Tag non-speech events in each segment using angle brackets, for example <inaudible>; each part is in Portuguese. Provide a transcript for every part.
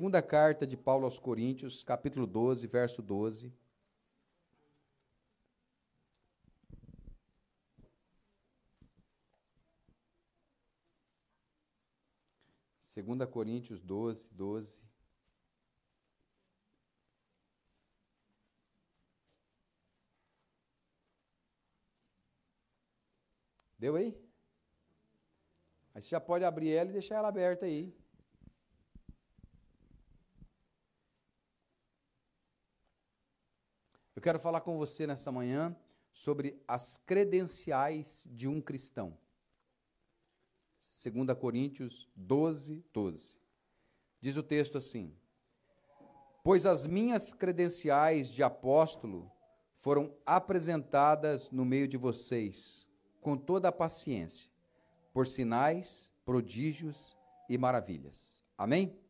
segunda carta de Paulo aos Coríntios, capítulo 12, verso 12. Segunda Coríntios 12, 12. Deu aí? Aí você já pode abrir ela e deixar ela aberta aí. Eu quero falar com você nessa manhã sobre as credenciais de um cristão. 2 Coríntios 12, 12. Diz o texto assim: Pois as minhas credenciais de apóstolo foram apresentadas no meio de vocês, com toda a paciência, por sinais, prodígios e maravilhas. Amém?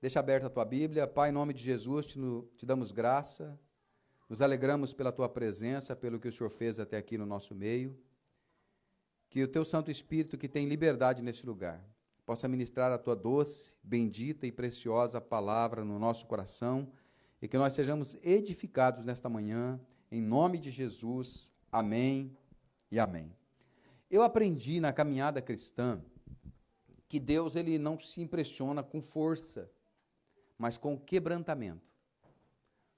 Deixa aberta a tua Bíblia. Pai, em nome de Jesus, te, te damos graça, nos alegramos pela tua presença, pelo que o Senhor fez até aqui no nosso meio. Que o teu Santo Espírito, que tem liberdade nesse lugar, possa ministrar a tua doce, bendita e preciosa palavra no nosso coração e que nós sejamos edificados nesta manhã, em nome de Jesus. Amém e amém. Eu aprendi na caminhada cristã que Deus ele não se impressiona com força, mas com quebrantamento.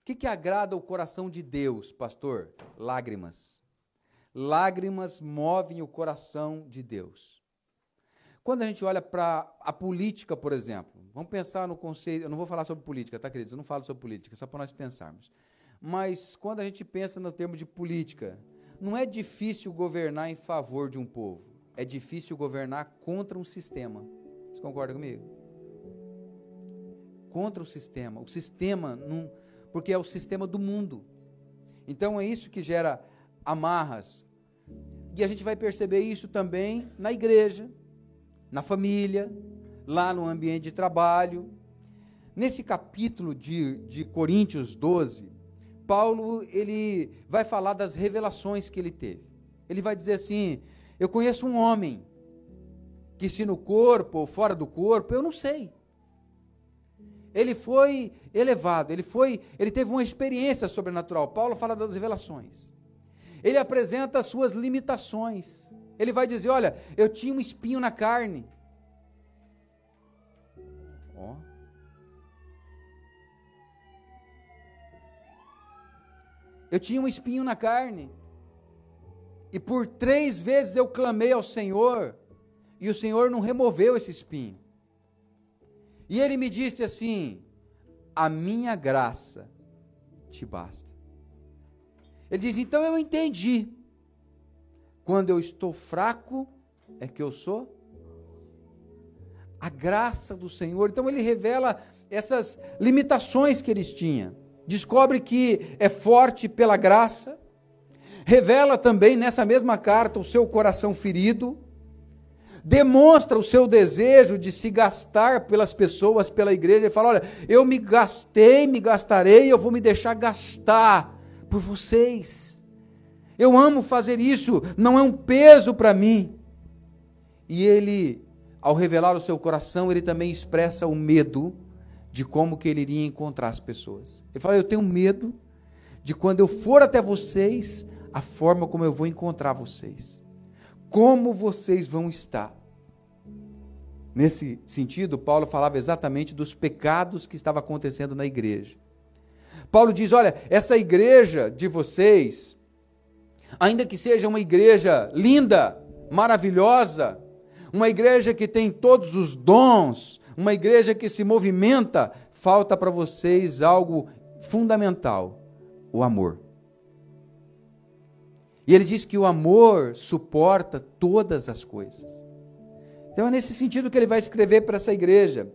O que, que agrada o coração de Deus, pastor? Lágrimas. Lágrimas movem o coração de Deus. Quando a gente olha para a política, por exemplo, vamos pensar no conceito. Eu não vou falar sobre política, tá, queridos? Eu não falo sobre política, só para nós pensarmos. Mas quando a gente pensa no termo de política, não é difícil governar em favor de um povo, é difícil governar contra um sistema. Você concorda comigo? Contra o sistema. O sistema, não, porque é o sistema do mundo. Então é isso que gera amarras. E a gente vai perceber isso também na igreja, na família, lá no ambiente de trabalho. Nesse capítulo de, de Coríntios 12, Paulo ele vai falar das revelações que ele teve. Ele vai dizer assim: Eu conheço um homem que, se no corpo ou fora do corpo, eu não sei. Ele foi elevado, ele foi, ele teve uma experiência sobrenatural. Paulo fala das revelações. Ele apresenta as suas limitações. Ele vai dizer: Olha, eu tinha um espinho na carne. Ó. Eu tinha um espinho na carne. E por três vezes eu clamei ao Senhor, e o Senhor não removeu esse espinho. E ele me disse assim: A minha graça te basta. Ele diz: Então eu entendi. Quando eu estou fraco, é que eu sou. A graça do Senhor. Então ele revela essas limitações que eles tinham descobre que é forte pela graça, revela também nessa mesma carta o seu coração ferido, demonstra o seu desejo de se gastar pelas pessoas, pela igreja, e fala: Olha, eu me gastei, me gastarei, eu vou me deixar gastar por vocês. Eu amo fazer isso, não é um peso para mim. E ele, ao revelar o seu coração, ele também expressa o medo de como que ele iria encontrar as pessoas. Ele fala: Eu tenho medo de quando eu for até vocês, a forma como eu vou encontrar vocês. Como vocês vão estar. Nesse sentido, Paulo falava exatamente dos pecados que estavam acontecendo na igreja. Paulo diz: Olha, essa igreja de vocês, ainda que seja uma igreja linda, maravilhosa, uma igreja que tem todos os dons, uma igreja que se movimenta, falta para vocês algo fundamental: o amor. E ele diz que o amor suporta todas as coisas. Então é nesse sentido que ele vai escrever para essa igreja.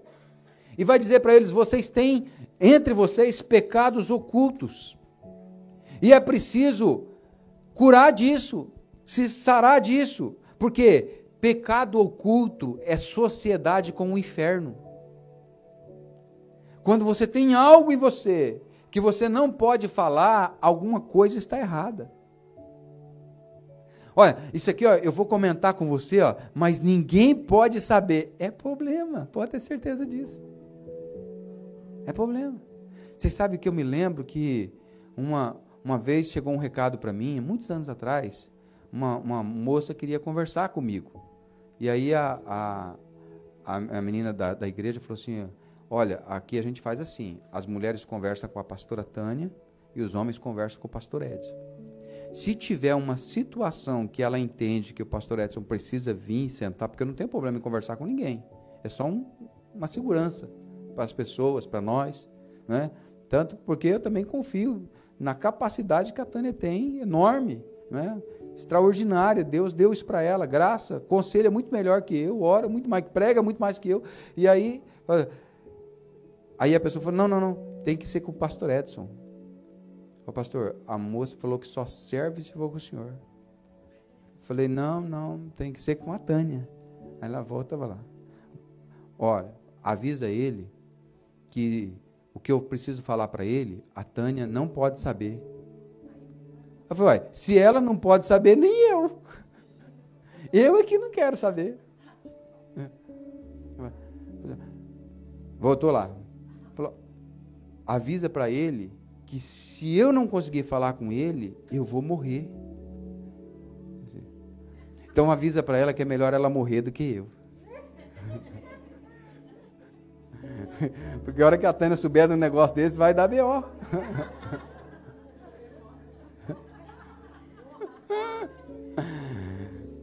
E vai dizer para eles: vocês têm entre vocês pecados ocultos. E é preciso curar disso, se sarar disso. Porque Pecado oculto é sociedade com o inferno. Quando você tem algo em você que você não pode falar, alguma coisa está errada. Olha, isso aqui ó, eu vou comentar com você, ó, mas ninguém pode saber. É problema, pode ter certeza disso. É problema. Vocês sabem que eu me lembro que uma, uma vez chegou um recado para mim, muitos anos atrás, uma, uma moça queria conversar comigo. E aí a, a, a, menina da, da igreja falou assim: Olha, aqui a gente faz assim: as mulheres conversam com a pastora Tânia e os homens conversam com o pastor Edson. Se tiver uma situação que ela entende que o pastor Edson precisa vir sentar, porque não tenho problema em conversar com ninguém, é só um, uma segurança para as pessoas, para nós, né? Tanto porque eu também confio na capacidade que a Tânia tem, enorme, né? extraordinária. Deus deu isso para ela, graça, conselho é muito melhor que eu, ora muito mais, prega muito mais que eu. E aí, aí a pessoa falou: não, não, não, tem que ser com o pastor Edson. O pastor, a moça falou que só serve se for com o senhor. Falei: não, não, tem que ser com a Tânia. Aí ela volta, vai lá. Olha, avisa ele que o que eu preciso falar para ele, a Tânia não pode saber. Eu falei, se ela não pode saber, nem eu. Eu é que não quero saber. Voltou lá. Falou, avisa para ele que se eu não conseguir falar com ele, eu vou morrer. Então avisa para ela que é melhor ela morrer do que eu. Porque a hora que a Tânia souber de um negócio desse, vai dar B.O.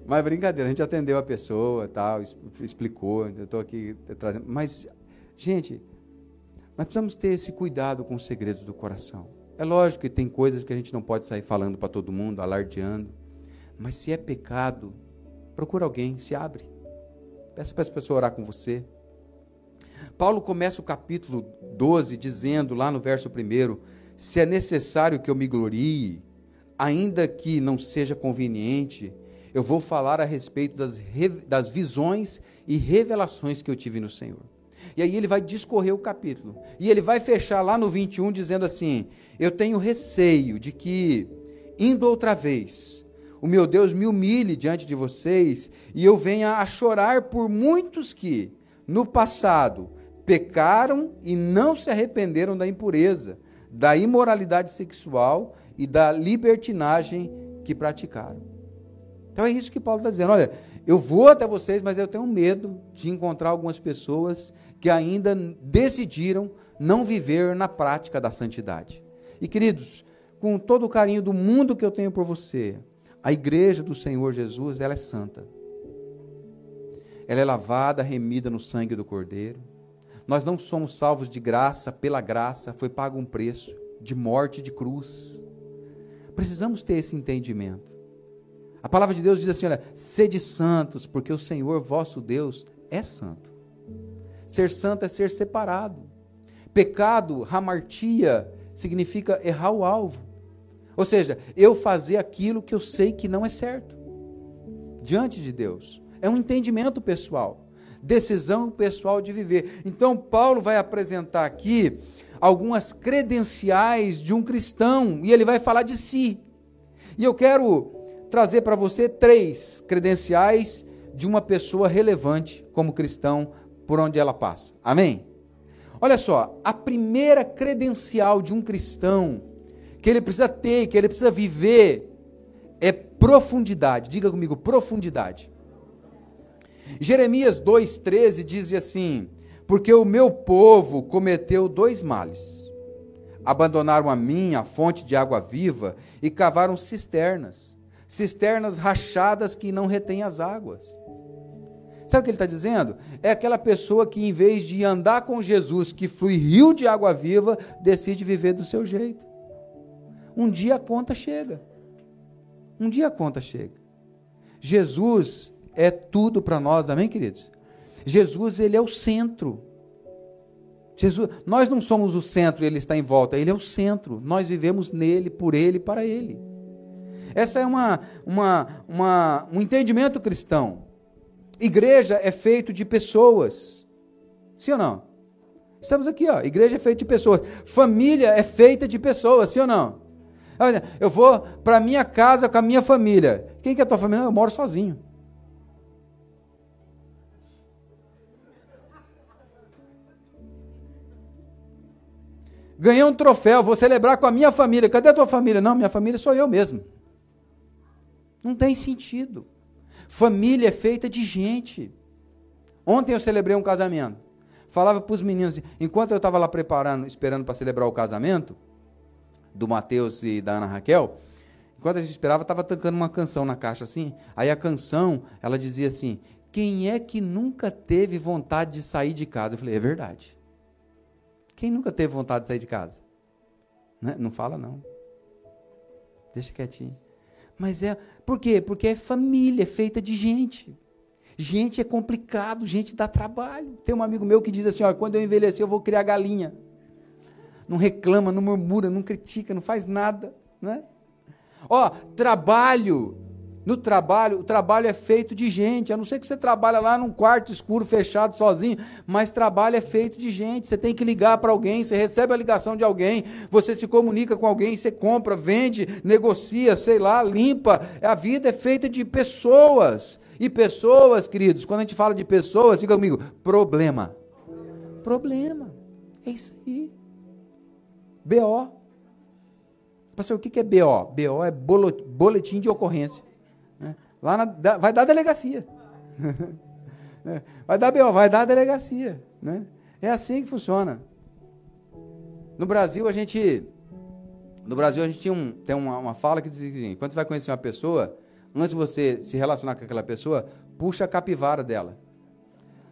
Mas brincadeira, a gente atendeu a pessoa, tal, explicou, eu estou aqui trazendo. Mas, gente, nós precisamos ter esse cuidado com os segredos do coração. É lógico que tem coisas que a gente não pode sair falando para todo mundo, alardeando. Mas se é pecado, procura alguém, se abre. Peça para essa pessoa orar com você. Paulo começa o capítulo 12 dizendo, lá no verso 1, se é necessário que eu me glorie, ainda que não seja conveniente, eu vou falar a respeito das, das visões e revelações que eu tive no Senhor. E aí ele vai discorrer o capítulo. E ele vai fechar lá no 21 dizendo assim: Eu tenho receio de que, indo outra vez, o meu Deus me humilhe diante de vocês e eu venha a chorar por muitos que, no passado, pecaram e não se arrependeram da impureza, da imoralidade sexual e da libertinagem que praticaram. Então é isso que Paulo está dizendo. Olha, eu vou até vocês, mas eu tenho medo de encontrar algumas pessoas que ainda decidiram não viver na prática da santidade. E queridos, com todo o carinho do mundo que eu tenho por você, a igreja do Senhor Jesus, ela é santa. Ela é lavada, remida no sangue do Cordeiro. Nós não somos salvos de graça, pela graça, foi pago um preço de morte de cruz. Precisamos ter esse entendimento. A palavra de Deus diz assim: olha, sede santos, porque o Senhor vosso Deus é santo. Ser santo é ser separado. Pecado, hamartia, significa errar o alvo. Ou seja, eu fazer aquilo que eu sei que não é certo. Diante de Deus. É um entendimento pessoal. Decisão pessoal de viver. Então, Paulo vai apresentar aqui algumas credenciais de um cristão e ele vai falar de si. E eu quero trazer para você três credenciais de uma pessoa relevante como cristão por onde ela passa. Amém? Olha só, a primeira credencial de um cristão que ele precisa ter, que ele precisa viver, é profundidade. Diga comigo, profundidade. Jeremias 2,13 diz assim: Porque o meu povo cometeu dois males. Abandonaram a mim, a fonte de água viva, e cavaram cisternas cisternas rachadas que não retêm as águas. Sabe o que ele está dizendo? É aquela pessoa que, em vez de andar com Jesus, que flui rio de água viva, decide viver do seu jeito. Um dia a conta chega. Um dia a conta chega. Jesus é tudo para nós, amém, queridos? Jesus, ele é o centro. Jesus, nós não somos o centro e ele está em volta, ele é o centro. Nós vivemos nele, por ele, para ele. Essa é uma, uma, uma, um entendimento cristão. Igreja é feito de pessoas. Sim ou não? Estamos aqui, ó. Igreja é feita de pessoas. Família é feita de pessoas, sim ou não? Eu vou para minha casa com a minha família. Quem que é a tua família? Eu moro sozinho. Ganhei um troféu, vou celebrar com a minha família. Cadê a tua família? Não, minha família sou eu mesmo. Não tem sentido. Família é feita de gente. Ontem eu celebrei um casamento. Falava para os meninos, enquanto eu estava lá preparando, esperando para celebrar o casamento, do Mateus e da Ana Raquel, enquanto a gente esperava, estava tocando uma canção na caixa assim. Aí a canção, ela dizia assim: Quem é que nunca teve vontade de sair de casa? Eu falei: É verdade. Quem nunca teve vontade de sair de casa? Né? Não fala, não. Deixa quietinho. Mas é. Por quê? Porque é família, é feita de gente. Gente é complicado, gente dá trabalho. Tem um amigo meu que diz assim: olha, quando eu envelhecer, eu vou criar galinha. Não reclama, não murmura, não critica, não faz nada. Né? Ó, trabalho no trabalho, o trabalho é feito de gente, a não ser que você trabalha lá num quarto escuro, fechado, sozinho, mas trabalho é feito de gente. Você tem que ligar para alguém, você recebe a ligação de alguém, você se comunica com alguém, você compra, vende, negocia, sei lá, limpa. A vida é feita de pessoas. E pessoas, queridos, quando a gente fala de pessoas, diga comigo, problema. Problema. É isso aí. BO. Pastor, o que é BO? BO é boletim de ocorrência. Lá na, vai dar delegacia. <laughs> É, vai dar BO, vai dar delegacia. Né? É assim que funciona. No Brasil, a gente. No Brasil, a gente tinha um, tem uma, uma fala que diz assim: quando você vai conhecer uma pessoa, antes de você se relacionar com aquela pessoa, puxa a capivara dela.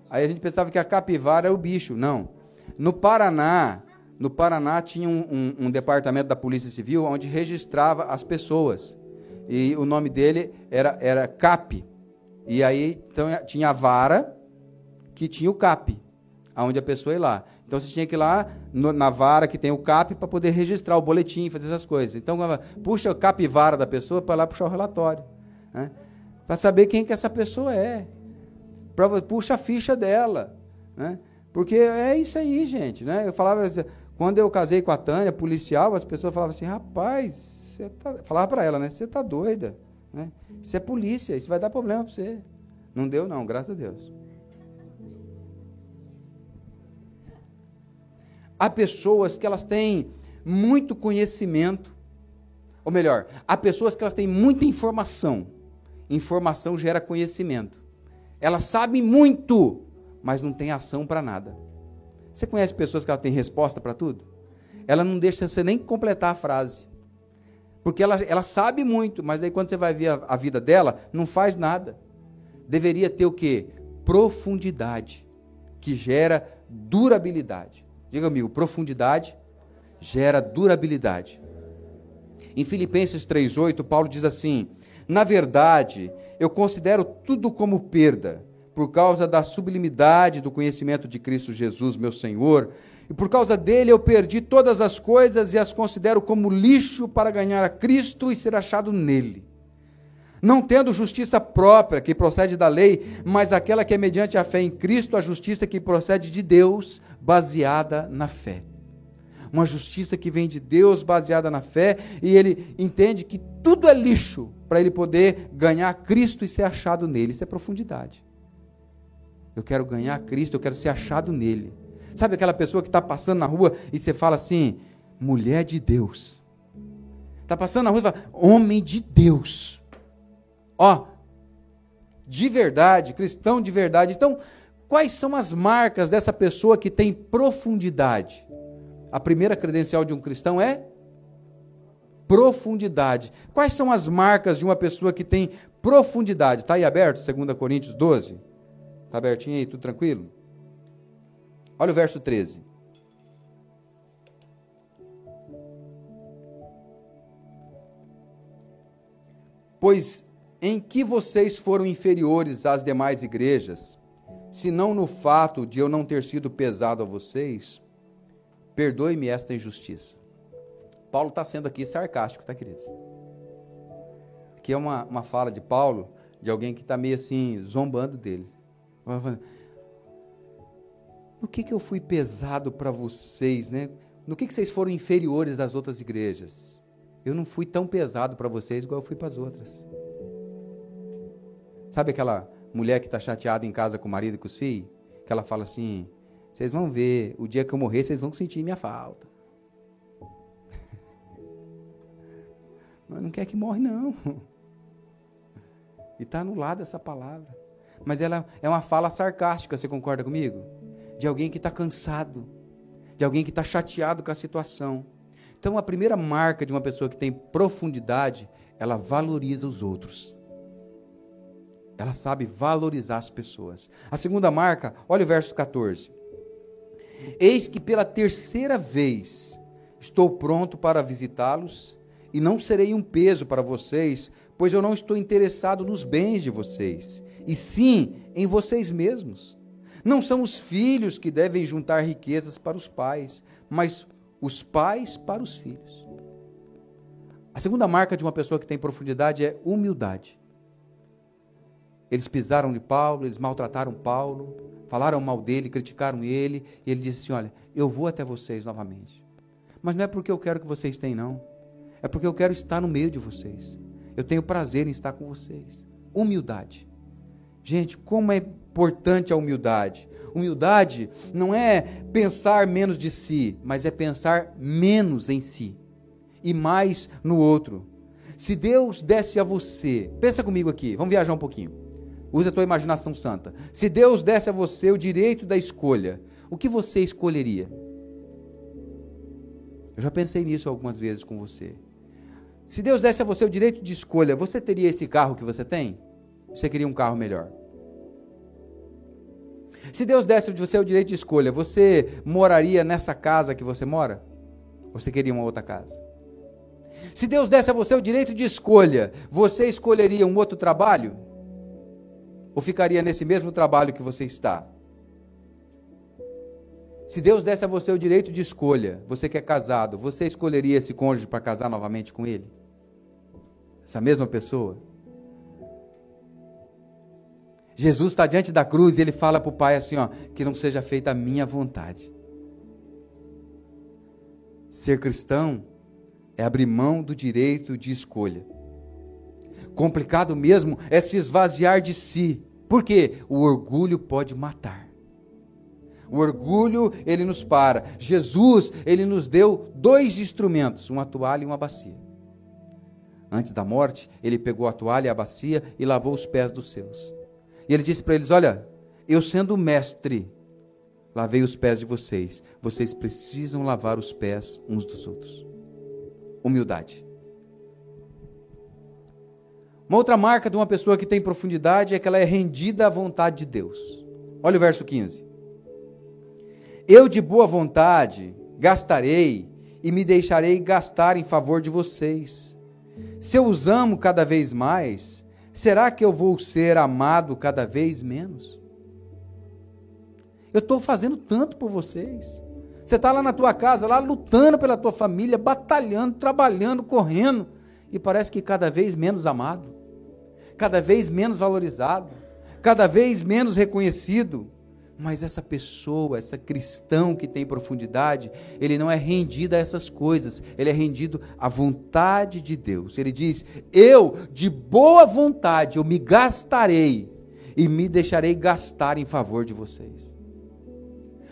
Aí a gente pensava que a capivara é o bicho. Não. No Paraná, no Paraná tinha um, um, um departamento da Polícia Civil onde registrava as pessoas e o nome dele era, era Cap. E aí então, tinha a vara que tinha o CAP, aonde a pessoa ia lá. Então você tinha que ir lá no, na vara que tem o CAP para poder registrar o boletim, fazer essas coisas. Então puxa o capivara da pessoa para lá puxar o relatório. Né? Para saber quem que essa pessoa é. Pra, puxa a ficha dela. Né? Porque é isso aí, gente. Né? Eu falava, quando eu casei com a Tânia, policial, as pessoas falavam assim, rapaz, você tá, falava para ela, né? Você tá doida, né? Isso é polícia, isso vai dar problema para você. Não deu não, graças a Deus. Há pessoas que elas têm muito conhecimento, ou melhor, há pessoas que elas têm muita informação. Informação gera conhecimento. Elas sabem muito, mas não têm ação para nada. Você conhece pessoas que ela tem resposta para tudo? Ela não deixa você nem completar a frase. Porque ela, ela sabe muito, mas aí quando você vai ver a, a vida dela, não faz nada. Deveria ter o quê? Profundidade, que gera durabilidade. Diga amigo, profundidade gera durabilidade. Em Filipenses 3:8, Paulo diz assim: "Na verdade, eu considero tudo como perda, por causa da sublimidade do conhecimento de Cristo Jesus, meu Senhor, e por causa dele eu perdi todas as coisas e as considero como lixo para ganhar a Cristo e ser achado nele. Não tendo justiça própria que procede da lei, mas aquela que é mediante a fé em Cristo, a justiça que procede de Deus, baseada na fé. Uma justiça que vem de Deus, baseada na fé, e ele entende que tudo é lixo para ele poder ganhar Cristo e ser achado nele. Isso é profundidade. Eu quero ganhar Cristo, eu quero ser achado nele. Sabe aquela pessoa que está passando na rua e você fala assim, mulher de Deus. Está passando na rua e fala, homem de Deus. Ó, de verdade, cristão de verdade. Então, quais são as marcas dessa pessoa que tem profundidade? A primeira credencial de um cristão é profundidade. Quais são as marcas de uma pessoa que tem profundidade? Está aí aberto, 2 Coríntios 12? Está abertinho aí, tudo tranquilo? Olha o verso 13. Pois em que vocês foram inferiores às demais igrejas, se não no fato de eu não ter sido pesado a vocês, perdoe-me esta injustiça. Paulo está sendo aqui sarcástico, tá, queridos? Aqui é uma, uma fala de Paulo, de alguém que está meio assim, zombando dele no que, que eu fui pesado para vocês, né? No que, que vocês foram inferiores às outras igrejas? Eu não fui tão pesado para vocês igual eu fui para as outras. Sabe aquela mulher que está chateada em casa com o marido e com os filhos? Que ela fala assim: vocês vão ver, o dia que eu morrer, vocês vão sentir minha falta. <laughs> Mas não quer que morre, não. <laughs> E está anulada essa palavra. Mas ela é uma fala sarcástica, você concorda comigo? De alguém que está cansado, de alguém que está chateado com a situação. Então, a primeira marca de uma pessoa que tem profundidade, ela valoriza os outros. Ela sabe valorizar as pessoas. A segunda marca, olha o verso 14. Eis que pela terceira vez estou pronto para visitá-los e não serei um peso para vocês, pois eu não estou interessado nos bens de vocês, e sim em vocês mesmos. Não são os filhos que devem juntar riquezas para os pais, mas os pais para os filhos. A segunda marca de uma pessoa que tem profundidade é humildade. Eles pisaram de Paulo, eles maltrataram Paulo, falaram mal dele, criticaram ele, e ele disse assim: Olha, eu vou até vocês novamente. Mas não é porque eu quero que vocês tenham, não. É porque eu quero estar no meio de vocês. Eu tenho prazer em estar com vocês. Humildade. Gente, como é importante a humildade. Humildade não é pensar menos de si, mas é pensar menos em si e mais no outro. Se Deus desse a você, pensa comigo aqui, vamos viajar um pouquinho. Usa a tua imaginação santa. Se Deus desse a você o direito da escolha, o que você escolheria? Eu já pensei nisso algumas vezes com você. Se Deus desse a você o direito de escolha, você teria esse carro que você tem? Você queria um carro melhor? Se Deus desse a você o direito de escolha, você moraria nessa casa que você mora? Ou você queria uma outra casa? Se Deus desse a você o direito de escolha, você escolheria um outro trabalho? Ou ficaria nesse mesmo trabalho que você está? Se Deus desse a você o direito de escolha, você que é casado, você escolheria esse cônjuge para casar novamente com ele? Essa mesma pessoa? Jesus está diante da cruz e ele fala para o Pai assim: ó, que não seja feita a minha vontade. Ser cristão é abrir mão do direito de escolha. Complicado mesmo é se esvaziar de si. Por quê? O orgulho pode matar. O orgulho, ele nos para. Jesus, ele nos deu dois instrumentos, uma toalha e uma bacia. Antes da morte, ele pegou a toalha e a bacia e lavou os pés dos seus. E ele disse para eles: Olha, eu sendo mestre, lavei os pés de vocês. Vocês precisam lavar os pés uns dos outros. Humildade. Uma outra marca de uma pessoa que tem profundidade é que ela é rendida à vontade de Deus. Olha o verso 15. Eu de boa vontade gastarei e me deixarei gastar em favor de vocês. Se eu os amo cada vez mais, será que eu vou ser amado cada vez menos? Eu estou fazendo tanto por vocês. Você está lá na tua casa, lá lutando pela tua família, batalhando, trabalhando, correndo, e parece que cada vez menos amado, cada vez menos valorizado, cada vez menos reconhecido. Mas essa pessoa, essa cristão que tem profundidade, ele não é rendido a essas coisas, ele é rendido à vontade de Deus. Ele diz: Eu, de boa vontade, eu me gastarei e me deixarei gastar em favor de vocês.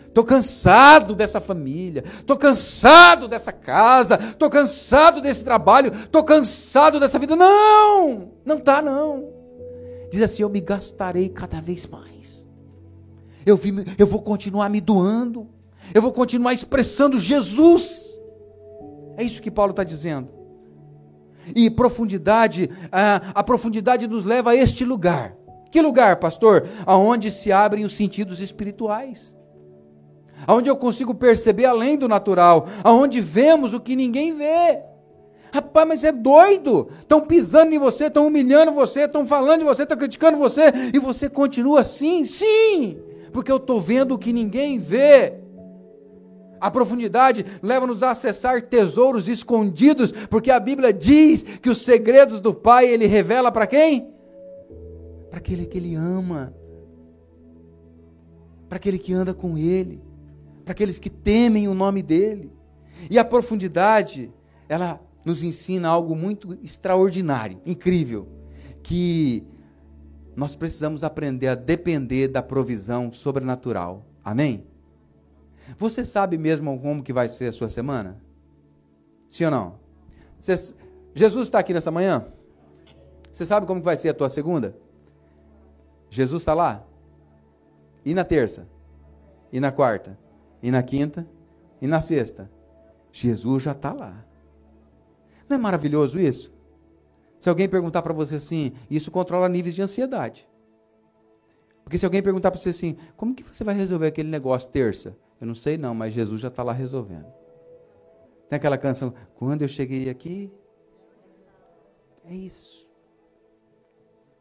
Estou cansado dessa família, estou cansado dessa casa, estou cansado desse trabalho, estou cansado dessa vida. Não, não está não. Diz assim: Eu me gastarei cada vez mais. Eu, vi, eu vou continuar me doando. Eu vou continuar expressando Jesus. É isso que Paulo está dizendo. E profundidade, a, a profundidade nos leva a este lugar. Que lugar, pastor? Aonde se abrem os sentidos espirituais. Aonde eu consigo perceber além do natural. Aonde vemos o que ninguém vê. Rapaz, mas é doido. Estão pisando em você, estão humilhando você, estão falando de você, estão criticando você, e você continua assim? Sim porque eu estou vendo o que ninguém vê. A profundidade leva-nos a acessar tesouros escondidos, porque a Bíblia diz que os segredos do Pai ele revela para quem? Para aquele que ele ama, para aquele que anda com ele, para aqueles que temem o nome dele. E a profundidade, ela nos ensina algo muito extraordinário, incrível, que nós precisamos aprender a depender da provisão sobrenatural. Amém? Você sabe mesmo como que vai ser a sua semana? Sim ou não? Você, Jesus está aqui nessa manhã? Você sabe como vai ser a tua segunda? Jesus está lá? E na terça? E na quarta? E na quinta? E na sexta? Jesus já está lá. Não é maravilhoso isso? Se alguém perguntar para você assim, isso controla níveis de ansiedade. Porque se alguém perguntar para você assim, como que você vai resolver aquele negócio terça? Eu não sei não, mas Jesus já está lá resolvendo. Tem aquela canção, quando eu cheguei aqui, é isso.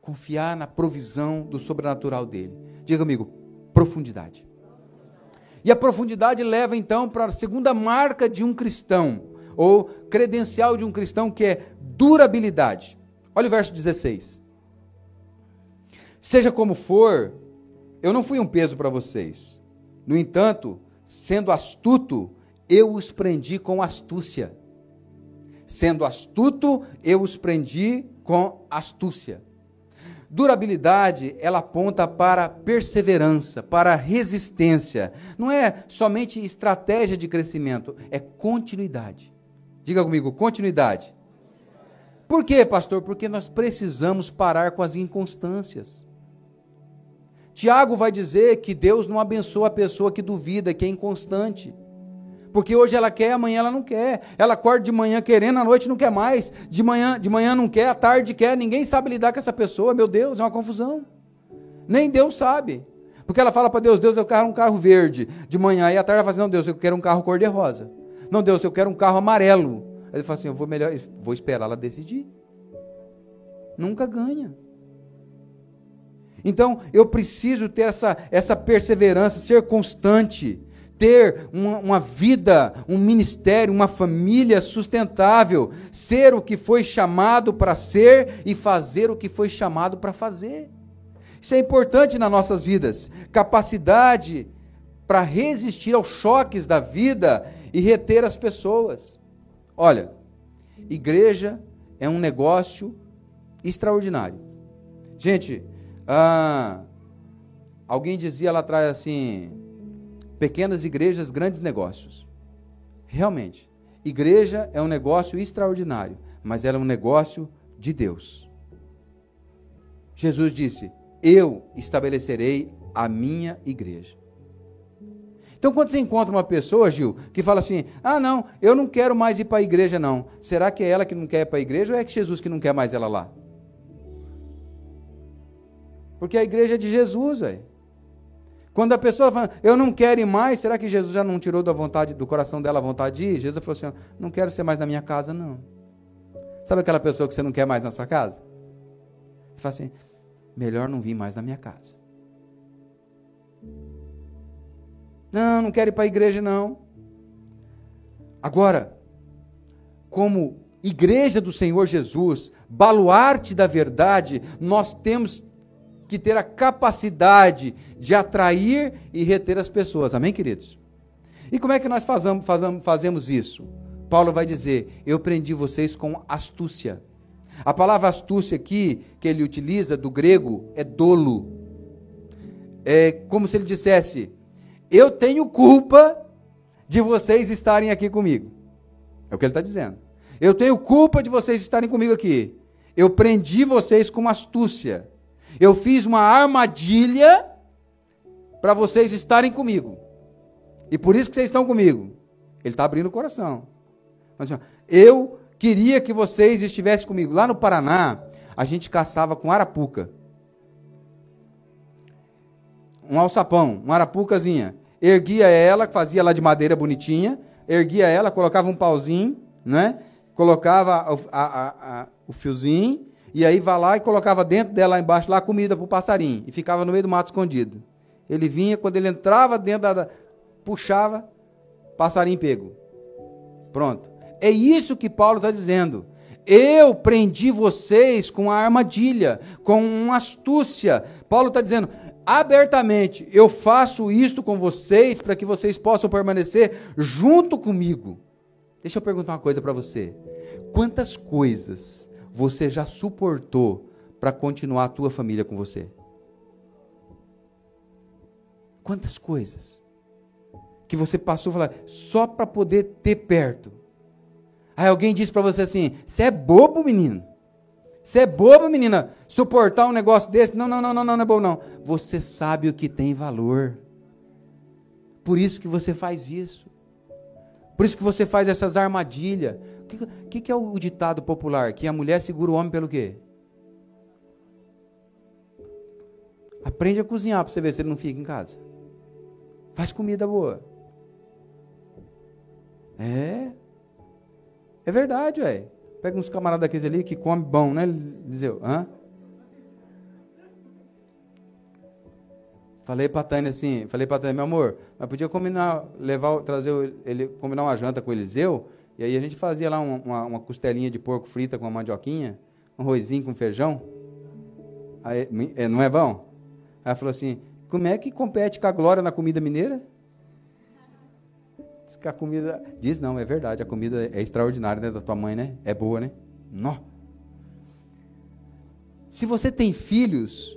Confiar na provisão do sobrenatural dele. Diga amigo, profundidade. E a profundidade leva então para a segunda marca de um cristão, ou credencial de um cristão, que é durabilidade. Olha o verso 16. Seja como for, eu não fui um peso para vocês. No entanto, sendo astuto, eu os prendi com astúcia. Sendo astuto, eu os prendi com astúcia. Durabilidade, ela aponta para perseverança, para resistência. Não é somente estratégia de crescimento, é continuidade. Diga comigo, continuidade. Por quê, pastor? Porque nós precisamos parar com as inconstâncias. Tiago vai dizer que Deus não abençoa a pessoa que duvida, que é inconstante. Porque hoje ela quer, amanhã ela não quer. Ela acorda de manhã querendo, à noite não quer mais. De manhã, de manhã não quer, à tarde quer. Ninguém sabe lidar com essa pessoa. Meu Deus, é uma confusão. Nem Deus sabe. Porque ela fala para Deus, Deus, eu quero um carro verde. De manhã, e à tarde ela fala assim, não, Deus, eu quero um carro cor-de-rosa. Não, Deus, eu quero um carro amarelo. Ele fala assim, eu vou melhor, vou esperar ela decidir. Nunca ganha. Então, eu preciso ter essa, essa perseverança, ser constante ter uma, uma, vida, um ministério, uma família sustentável, ser o que foi chamado para ser e fazer o que foi chamado para fazer. Isso é importante nas nossas vidas. Capacidade para resistir aos choques da vida e reter as pessoas. Olha, igreja é um negócio extraordinário. Gente, ah, alguém dizia lá atrás assim: Pequenas igrejas, grandes negócios. Realmente, igreja é um negócio extraordinário, mas ela é um negócio de Deus. Jesus disse: Eu estabelecerei a minha igreja. Então, quando você encontra uma pessoa, Gil, que fala assim: Ah, não, eu não quero mais ir para a igreja, não. Será que é ela que não quer ir para a igreja ou é que Jesus que não quer mais ela lá? Porque a igreja é de Jesus, velho. Quando a pessoa fala, eu não quero ir mais, será que Jesus já não tirou da vontade, do coração dela a vontade de ir? Jesus falou assim: não quero ser mais na minha casa, não. Sabe aquela pessoa que você não quer mais na sua casa? Você fala assim: melhor não vir mais na minha casa. Não, não quero ir para a igreja, não. Agora, como igreja do Senhor Jesus, baluarte da verdade, nós temos que ter a capacidade de atrair e reter as pessoas. Amém, queridos? E como é que nós fazamos, fazamos, fazemos isso? Paulo vai dizer: Eu prendi vocês com astúcia. A palavra astúcia aqui, que ele utiliza do grego, é dolo. É como se ele dissesse: Eu tenho culpa de vocês estarem aqui comigo. É o que ele está dizendo. Eu tenho culpa de vocês estarem comigo aqui. Eu prendi vocês com astúcia. Eu fiz uma armadilha para vocês estarem comigo. E por isso que vocês estão comigo. Ele está abrindo o coração. Mas, eu queria que vocês estivessem comigo. Lá no Paraná, a gente caçava com arapuca. Um alçapão, uma arapucazinha. Erguia ela, fazia lá de madeira bonitinha. Erguia ela, colocava um pauzinho, né? Colocava a, a, a, o fiozinho e aí vai lá e colocava dentro dela embaixo lá comida para o passarinho. E ficava no meio do mato escondido. Ele vinha, quando ele entrava dentro da. puxava, passarinho pego. Pronto. É isso que Paulo está dizendo. Eu prendi vocês com a armadilha, com uma astúcia. Paulo está dizendo abertamente: eu faço isto com vocês para que vocês possam permanecer junto comigo. Deixa eu perguntar uma coisa para você. Quantas coisas você já suportou para continuar a tua família com você? Quantas coisas que você passou falar só para poder ter perto. Aí alguém diz para você assim: você é bobo, menino. Você é bobo, menina, suportar um negócio desse? Não, não, não, não, não, não é bom, não. Você sabe o que tem valor. Por isso que você faz isso. Por isso que você faz essas armadilhas. O que, que, que é o ditado popular? Que a mulher segura o homem pelo quê? Aprende a cozinhar para você ver se ele não fica em casa. Faz comida boa. É. É verdade, ué. Pega uns camaradas daqueles ali que come bom, né, Liseu? Hã? Falei pra Tânia assim, falei pra Tânia, meu amor, mas podia combinar, levar, trazer ele, combinar uma janta com o Eliseu, e aí a gente fazia lá uma, uma, uma costelinha de porco frita com uma mandioquinha, um arrozinho com feijão. Aí, é, não é bom? Aí ela falou assim, como é que compete com a glória na comida mineira? Diz que a comida. Diz não, é verdade, a comida é extraordinária, né? Da tua mãe, né? É boa, né? Nó. Se você tem filhos,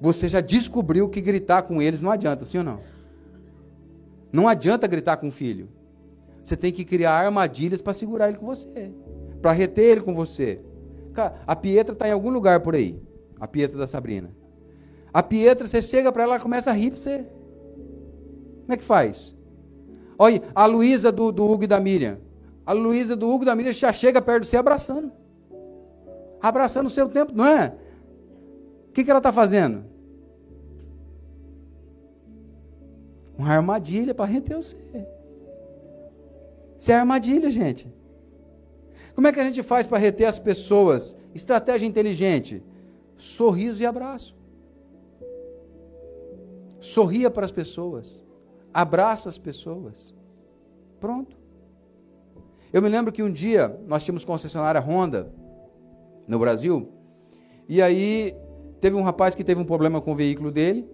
você já descobriu que gritar com eles não adianta, sim ou não? Não adianta gritar com o filho. Você tem que criar armadilhas para segurar ele com você, para reter ele com você. A Pietra está em algum lugar por aí, a Pietra da Sabrina. A Pietra, você chega para ela, ela começa a rir para você. Como é que faz? Olha, a Luísa do, do Hugo e da Miriam. A Luísa do Hugo e da Miriam já chega perto de você abraçando. Abraçando o seu tempo, não é? O que, que ela está fazendo? Uma armadilha para reter você. Isso é armadilha, gente. Como é que a gente faz para reter as pessoas? Estratégia inteligente: sorriso e abraço. Sorria para as pessoas abraça as pessoas. Pronto. Eu me lembro que um dia nós tínhamos concessionária Honda no Brasil, e aí teve um rapaz que teve um problema com o veículo dele,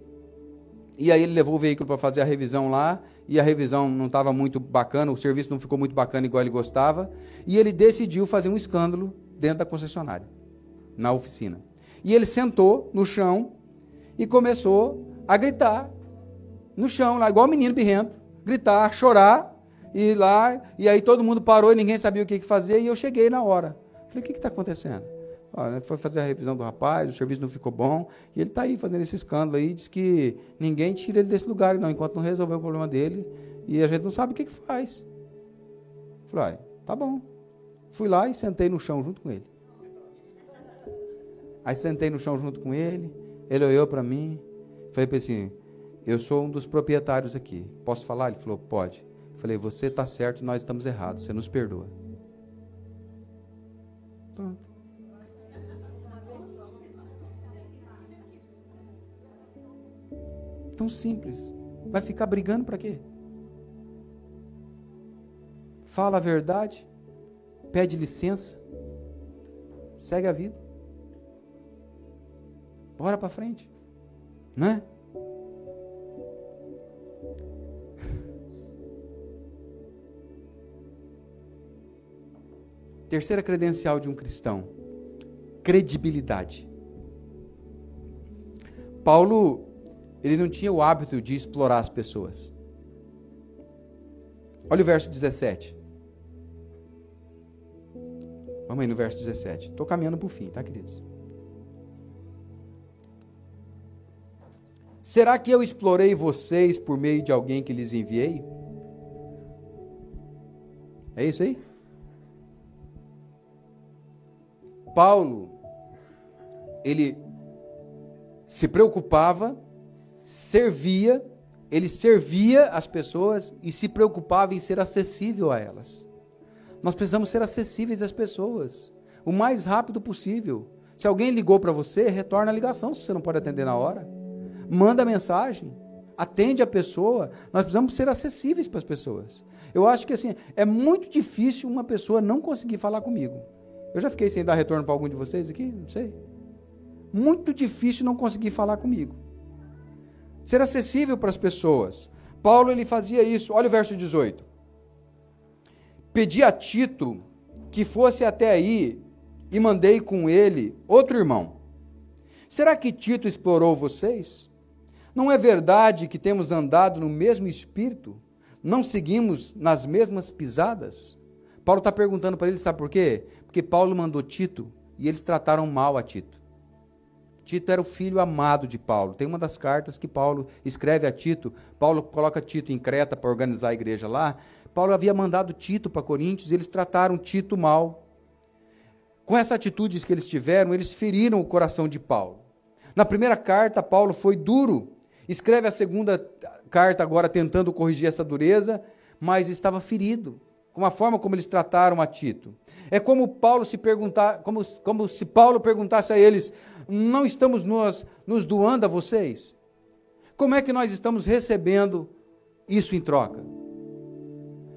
e aí ele levou o veículo para fazer a revisão lá, e a revisão não estava muito bacana, o serviço não ficou muito bacana igual ele gostava, e ele decidiu fazer um escândalo dentro da concessionária, na oficina. E ele sentou no chão e começou a gritar no chão, lá, igual menino birrento, gritar, chorar, e lá, e aí todo mundo parou e ninguém sabia o que fazer, e eu cheguei na hora. Falei, o que está acontecendo? Olha, foi fazer a revisão do rapaz, o serviço não ficou bom, e ele está aí fazendo esse escândalo aí, diz que ninguém tira ele desse lugar, não, enquanto não resolver o problema dele, e a gente não sabe o que, que faz. Falei, tá bom. Fui lá e sentei no chão junto com ele. Aí sentei no chão junto com ele, ele olhou para mim, falei para assim, eu sou um dos proprietários aqui. Posso falar? Ele falou: Pode. Eu falei: Você está certo nós estamos errados. Você nos perdoa. Pronto. Tão simples. Vai ficar brigando para quê? Fala a verdade, pede licença, segue a vida. Bora para frente. Não Terceira credencial de um cristão: credibilidade. Paulo, ele não tinha o hábito de explorar as pessoas. Olha o verso 17. Vamos aí no verso 17. Estou caminhando para o fim, tá, queridos? Será que eu explorei vocês por meio de alguém que lhes enviei? É isso aí? Paulo, ele se preocupava, servia, ele servia as pessoas e se preocupava em ser acessível a elas. Nós precisamos ser acessíveis às pessoas, o mais rápido possível. Se alguém ligou para você, retorna a ligação se você não pode atender na hora. Manda mensagem, atende a pessoa. Nós precisamos ser acessíveis para as pessoas. Eu acho que assim, é muito difícil uma pessoa não conseguir falar comigo. Eu já fiquei sem dar retorno para algum de vocês aqui? Não sei. Muito difícil não conseguir falar comigo. Ser acessível para as pessoas. Paulo ele fazia isso. Olha o verso 18. Pedi a Tito que fosse até aí e mandei com ele outro irmão. Será que Tito explorou vocês? Não é verdade que temos andado no mesmo espírito? Não seguimos nas mesmas pisadas? Paulo está perguntando para eles, sabe por quê? Porque Paulo mandou Tito e eles trataram mal a Tito. Tito era o filho amado de Paulo. Tem uma das cartas que Paulo escreve a Tito. Paulo coloca Tito em Creta para organizar a igreja lá. Paulo havia mandado Tito para Coríntios e eles trataram Tito mal. Com essa atitude que eles tiveram, eles feriram o coração de Paulo. Na primeira carta, Paulo foi duro. Escreve a segunda carta agora tentando corrigir essa dureza, mas estava ferido com a forma como eles trataram a Tito. É como Paulo se perguntar, como, como se Paulo perguntasse a eles: não estamos nós nos doando a vocês? Como é que nós estamos recebendo isso em troca?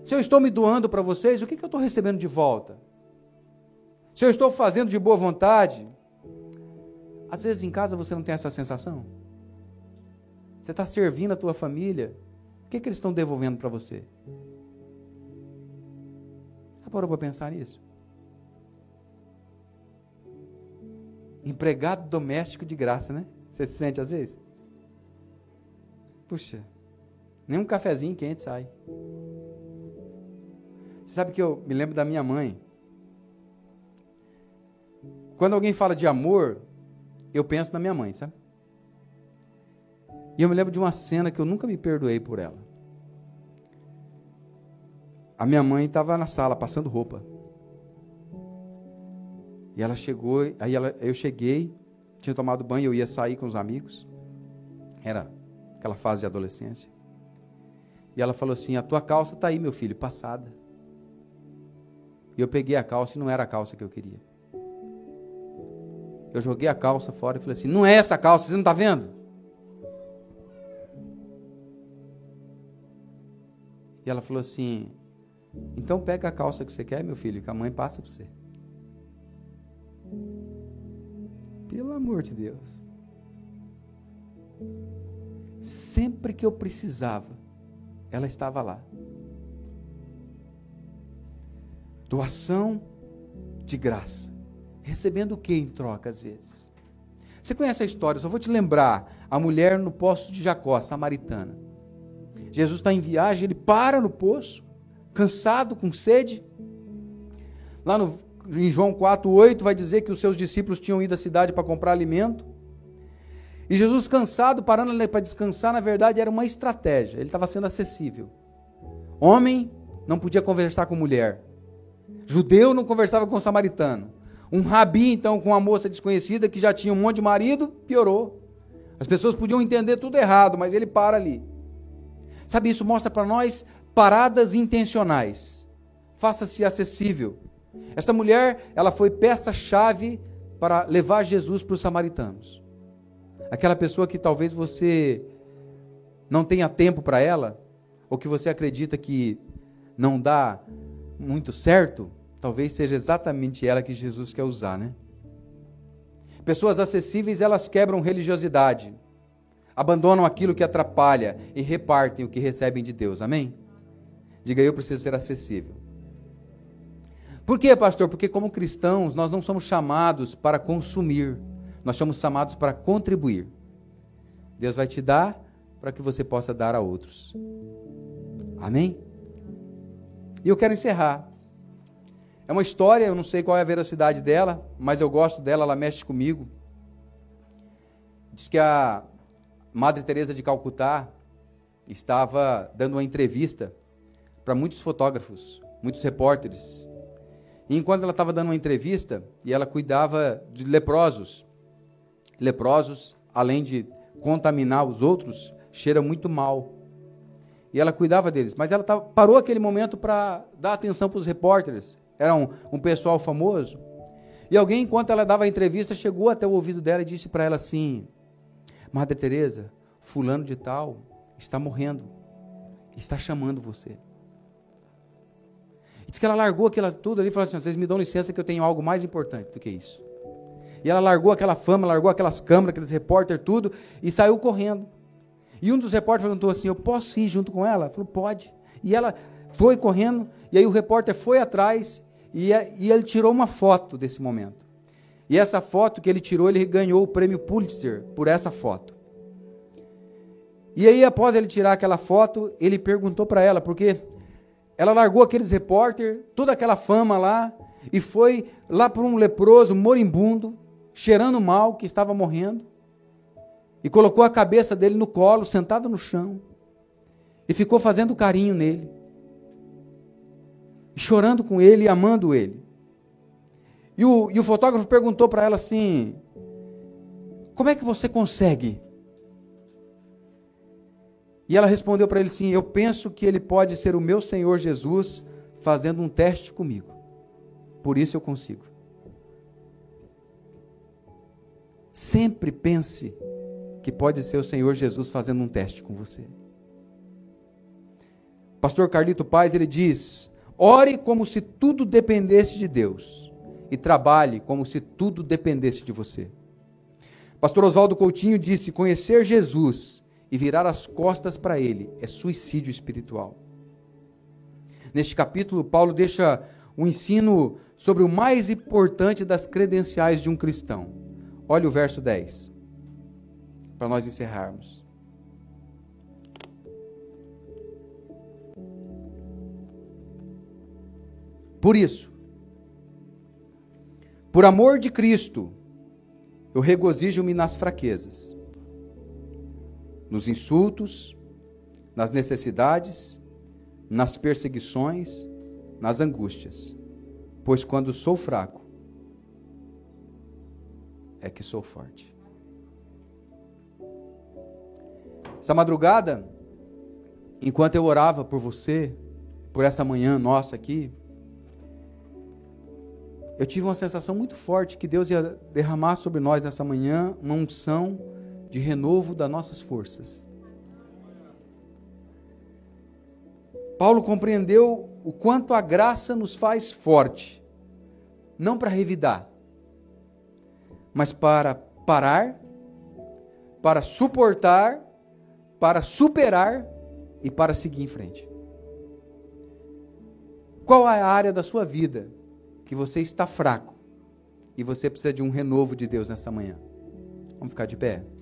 Se eu estou me doando para vocês, o que, que eu estou recebendo de volta? Se eu estou fazendo de boa vontade, às vezes em casa você não tem essa sensação. Você está servindo a tua família, o que, que eles estão devolvendo para você? Parou para pensar nisso? Empregado doméstico de graça, né? Você se sente às vezes? Puxa, nem um cafezinho quente sai. Você sabe que eu me lembro da minha mãe. Quando alguém fala de amor, eu penso na minha mãe, sabe? E eu me lembro de uma cena que eu nunca me perdoei por ela. A minha mãe estava na sala passando roupa. E ela chegou, aí ela, eu cheguei, tinha tomado banho, eu ia sair com os amigos. Era aquela fase de adolescência. E ela falou assim: A tua calça está aí, meu filho, passada. E eu peguei a calça e não era a calça que eu queria. Eu joguei a calça fora e falei assim: Não é essa calça, você não está vendo? E ela falou assim: Então pega a calça que você quer, meu filho, que a mãe passa para você. Pelo amor de Deus. Sempre que eu precisava, ela estava lá. Doação de graça. Recebendo o que em troca às vezes? Você conhece a história, só vou te lembrar. A mulher no poço de Jacó, samaritana. Jesus está em viagem, ele para no poço, cansado, com sede. Lá no, em João 4,8 vai dizer que os seus discípulos tinham ido à cidade para comprar alimento. E Jesus, cansado, parando para descansar, na verdade era uma estratégia, ele estava sendo acessível. Homem não podia conversar com mulher, judeu não conversava com samaritano. Um rabi, então, com uma moça desconhecida que já tinha um monte de marido, piorou. As pessoas podiam entender tudo errado, mas ele para ali. Sabe, isso mostra para nós paradas intencionais. Faça-se acessível. Essa mulher, ela foi peça-chave para levar Jesus para os samaritanos. Aquela pessoa que talvez você não tenha tempo para ela, ou que você acredita que não dá muito certo, talvez seja exatamente ela que Jesus quer usar, né? Pessoas acessíveis, elas quebram religiosidade, abandonam aquilo que atrapalha e repartem o que recebem de Deus, amém? Diga eu preciso ser acessível. Por quê, pastor? Porque como cristãos, nós não somos chamados para consumir, nós somos chamados para contribuir. Deus vai te dar para que você possa dar a outros. Amém? E eu quero encerrar. É uma história, eu não sei qual é a veracidade dela, mas eu gosto dela, ela mexe comigo. Diz que a Madre Teresa de Calcutá estava dando uma entrevista para muitos fotógrafos, muitos repórteres. E enquanto ela estava dando uma entrevista, e ela cuidava de leprosos, leprosos, além de contaminar os outros, cheira muito mal. E ela cuidava deles. Mas ela tava, parou aquele momento para dar atenção para os repórteres. Era um, um pessoal famoso. E alguém, enquanto ela dava a entrevista, chegou até o ouvido dela e disse para ela assim: Madre Teresa, fulano de tal está morrendo, está chamando você. Diz que ela largou aquilo tudo ali e falou assim: vocês me dão licença que eu tenho algo mais importante do que isso. E ela largou aquela fama, largou aquelas câmeras, aqueles repórter, tudo, e saiu correndo. E um dos repórteres perguntou assim: Eu posso ir junto com ela? Ela falou: Pode. E ela foi correndo, e aí o repórter foi atrás, e, e ele tirou uma foto desse momento. E essa foto que ele tirou, ele ganhou o prêmio Pulitzer por essa foto. E aí, após ele tirar aquela foto, ele perguntou para ela, porque ela largou aqueles repórter, toda aquela fama lá, e foi lá para um leproso moribundo, cheirando mal, que estava morrendo, e colocou a cabeça dele no colo, sentado no chão, e ficou fazendo carinho nele, chorando com ele e amando ele. E o, e o fotógrafo perguntou para ela assim: Como é que você consegue? E ela respondeu para ele assim: Eu penso que ele pode ser o meu Senhor Jesus fazendo um teste comigo. Por isso eu consigo. Sempre pense que pode ser o Senhor Jesus fazendo um teste com você. Pastor Carlito Paz, ele diz: ore como se tudo dependesse de Deus e trabalhe como se tudo dependesse de você. Pastor Oswaldo Coutinho disse: conhecer Jesus e virar as costas para ele é suicídio espiritual. Neste capítulo, Paulo deixa um ensino sobre o mais importante das credenciais de um cristão. Olha o verso 10, para nós encerrarmos. Por isso, por amor de Cristo, eu regozijo-me nas fraquezas, nos insultos, nas necessidades, nas perseguições, nas angústias. Pois quando sou fraco, é que sou forte. Essa madrugada, enquanto eu orava por você, por essa manhã nossa aqui, eu tive uma sensação muito forte que Deus ia derramar sobre nós nessa manhã uma unção de renovo das nossas forças. Paulo compreendeu o quanto a graça nos faz forte, não para revidar, mas para parar, para suportar, para superar e para seguir em frente. Qual é a área da sua vida que você está fraco e você precisa de um renovo de Deus nessa manhã? Vamos ficar de pé?